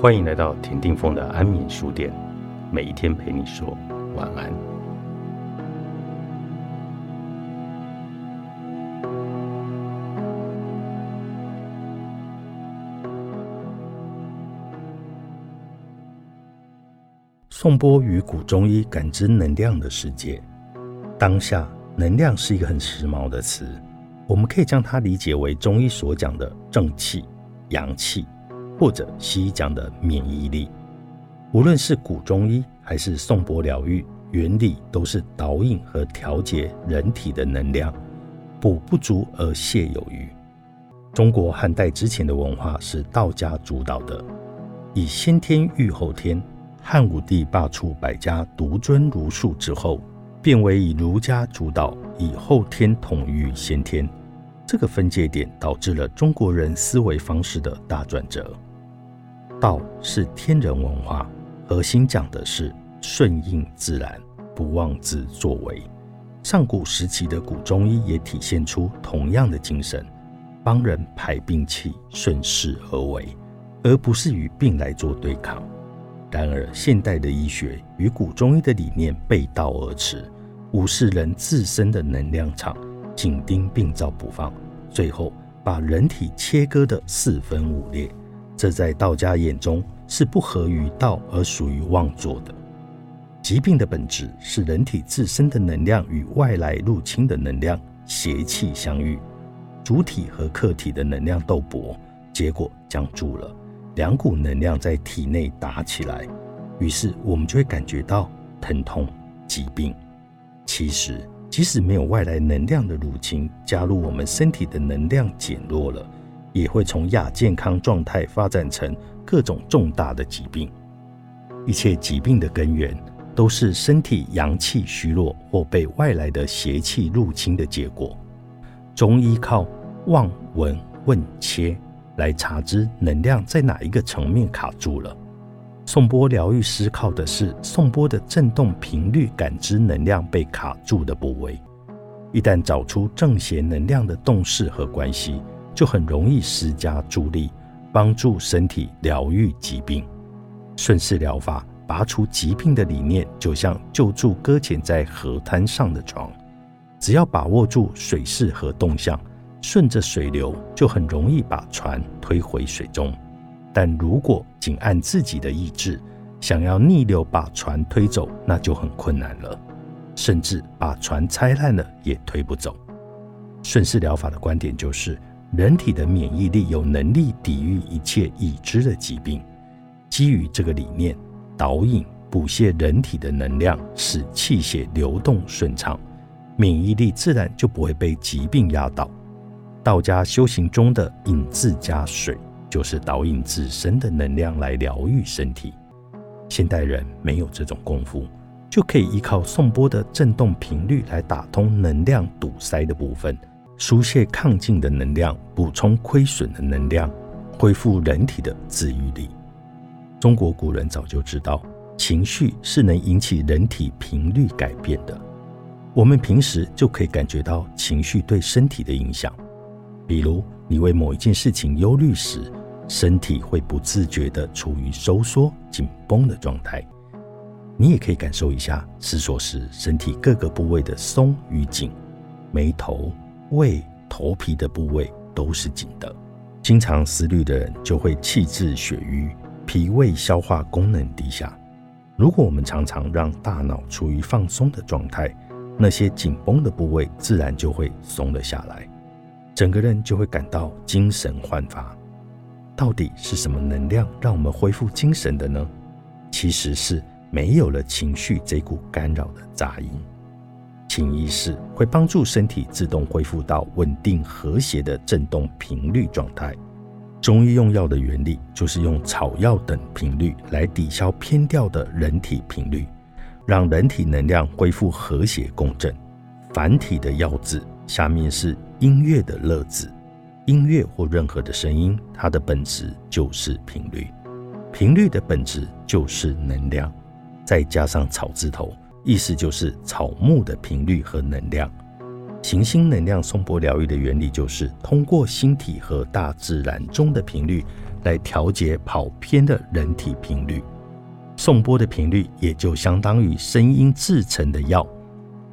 欢迎来到田定峰的安眠书店，每一天陪你说晚安。颂钵与古中医感知能量的世界，当下能量是一个很时髦的词，我们可以将它理解为中医所讲的正气、阳气。或者西医讲的免疫力，无论是古中医还是颂钵疗愈，原理都是导引和调节人体的能量，补不足而泻有余。中国汉代之前的文化是道家主导的，以先天御后天。汉武帝罢黜百家，独尊儒术之后，变为以儒家主导，以后天统御先天。这个分界点导致了中国人思维方式的大转折。道是天人文化，核心讲的是顺应自然，不妄自作为。上古时期的古中医也体现出同样的精神，帮人排病气，顺势而为，而不是与病来做对抗。然而，现代的医学与古中医的理念背道而驰，无视人自身的能量场，紧盯病灶不放，最后把人体切割得四分五裂。这在道家眼中是不合于道而属于妄作的。疾病的本质是人体自身的能量与外来入侵的能量邪气相遇，主体和客体的能量斗搏，结果僵住了，两股能量在体内打起来，于是我们就会感觉到疼痛、疾病。其实，即使没有外来能量的入侵，加入我们身体的能量减弱了。也会从亚健康状态发展成各种重大的疾病。一切疾病的根源都是身体阳气虚弱或被外来的邪气入侵的结果。中医靠望、闻、问、切来查知能量在哪一个层面卡住了。颂钵疗愈师靠的是颂钵的振动频率感知能量被卡住的部位。一旦找出正邪能量的动势和关系。就很容易施加助力，帮助身体疗愈疾病。顺势疗法拔除疾病的理念，就像救助搁浅在河滩上的船，只要把握住水势和动向，顺着水流，就很容易把船推回水中。但如果仅按自己的意志，想要逆流把船推走，那就很困难了，甚至把船拆烂了也推不走。顺势疗法的观点就是。人体的免疫力有能力抵御一切已知的疾病。基于这个理念，导引补泻人体的能量，使气血流动顺畅，免疫力自然就不会被疾病压倒。道家修行中的引自加水，就是导引自身的能量来疗愈身体。现代人没有这种功夫，就可以依靠颂钵的振动频率来打通能量堵塞的部分。疏泄亢进的能量，补充亏损的能量，恢复人体的自愈力。中国古人早就知道，情绪是能引起人体频率改变的。我们平时就可以感觉到情绪对身体的影响。比如，你为某一件事情忧虑时，身体会不自觉地处于收缩紧绷的状态。你也可以感受一下思索时身体各个部位的松与紧，眉头。胃、头皮的部位都是紧的，经常思虑的人就会气滞血瘀，脾胃消化功能低下。如果我们常常让大脑处于放松的状态，那些紧绷的部位自然就会松了下来，整个人就会感到精神焕发。到底是什么能量让我们恢复精神的呢？其实是没有了情绪这股干扰的杂音。潜意识会帮助身体自动恢复到稳定和谐的振动频率状态。中医用药的原理就是用草药等频率来抵消偏调的人体频率，让人体能量恢复和谐共振。繁体的药字下面是音乐的乐字，音乐或任何的声音，它的本质就是频率，频率的本质就是能量，再加上草字头。意思就是草木的频率和能量，行星能量颂钵疗愈的原理就是通过星体和大自然中的频率来调节跑偏的人体频率。送波的频率也就相当于声音制成的药，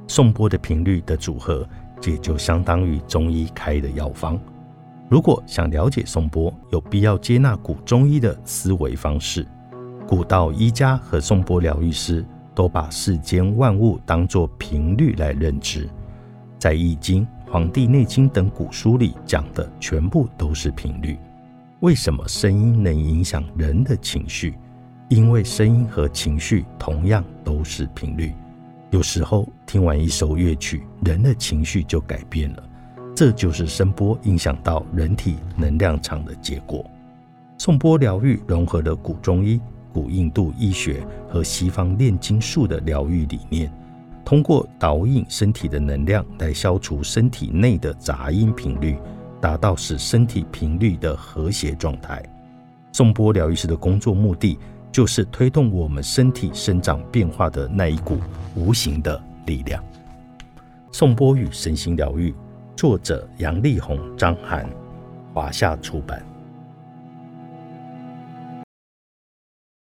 送波的频率的组合也就相当于中医开的药方。如果想了解送波，有必要接纳古中医的思维方式。古道医家和送波疗愈师都把世间万物当作频率来认知，在《易经》《黄帝内经》等古书里讲的全部都是频率。为什么声音能影响人的情绪？因为声音和情绪同样都是频率，有时候听完一首乐曲，人的情绪就改变了，这就是声波影响到人体能量场的结果。颂波疗愈融合了古中医、古印度医学和西方炼金术的疗愈理念，通过导引身体的能量来消除身体内的杂音频率，达到使身体频率的和谐状态。颂波疗愈师的工作目的。就是推动我们身体生长变化的那一股无形的力量。宋波与身心疗愈，作者杨丽红、张涵，华夏出版。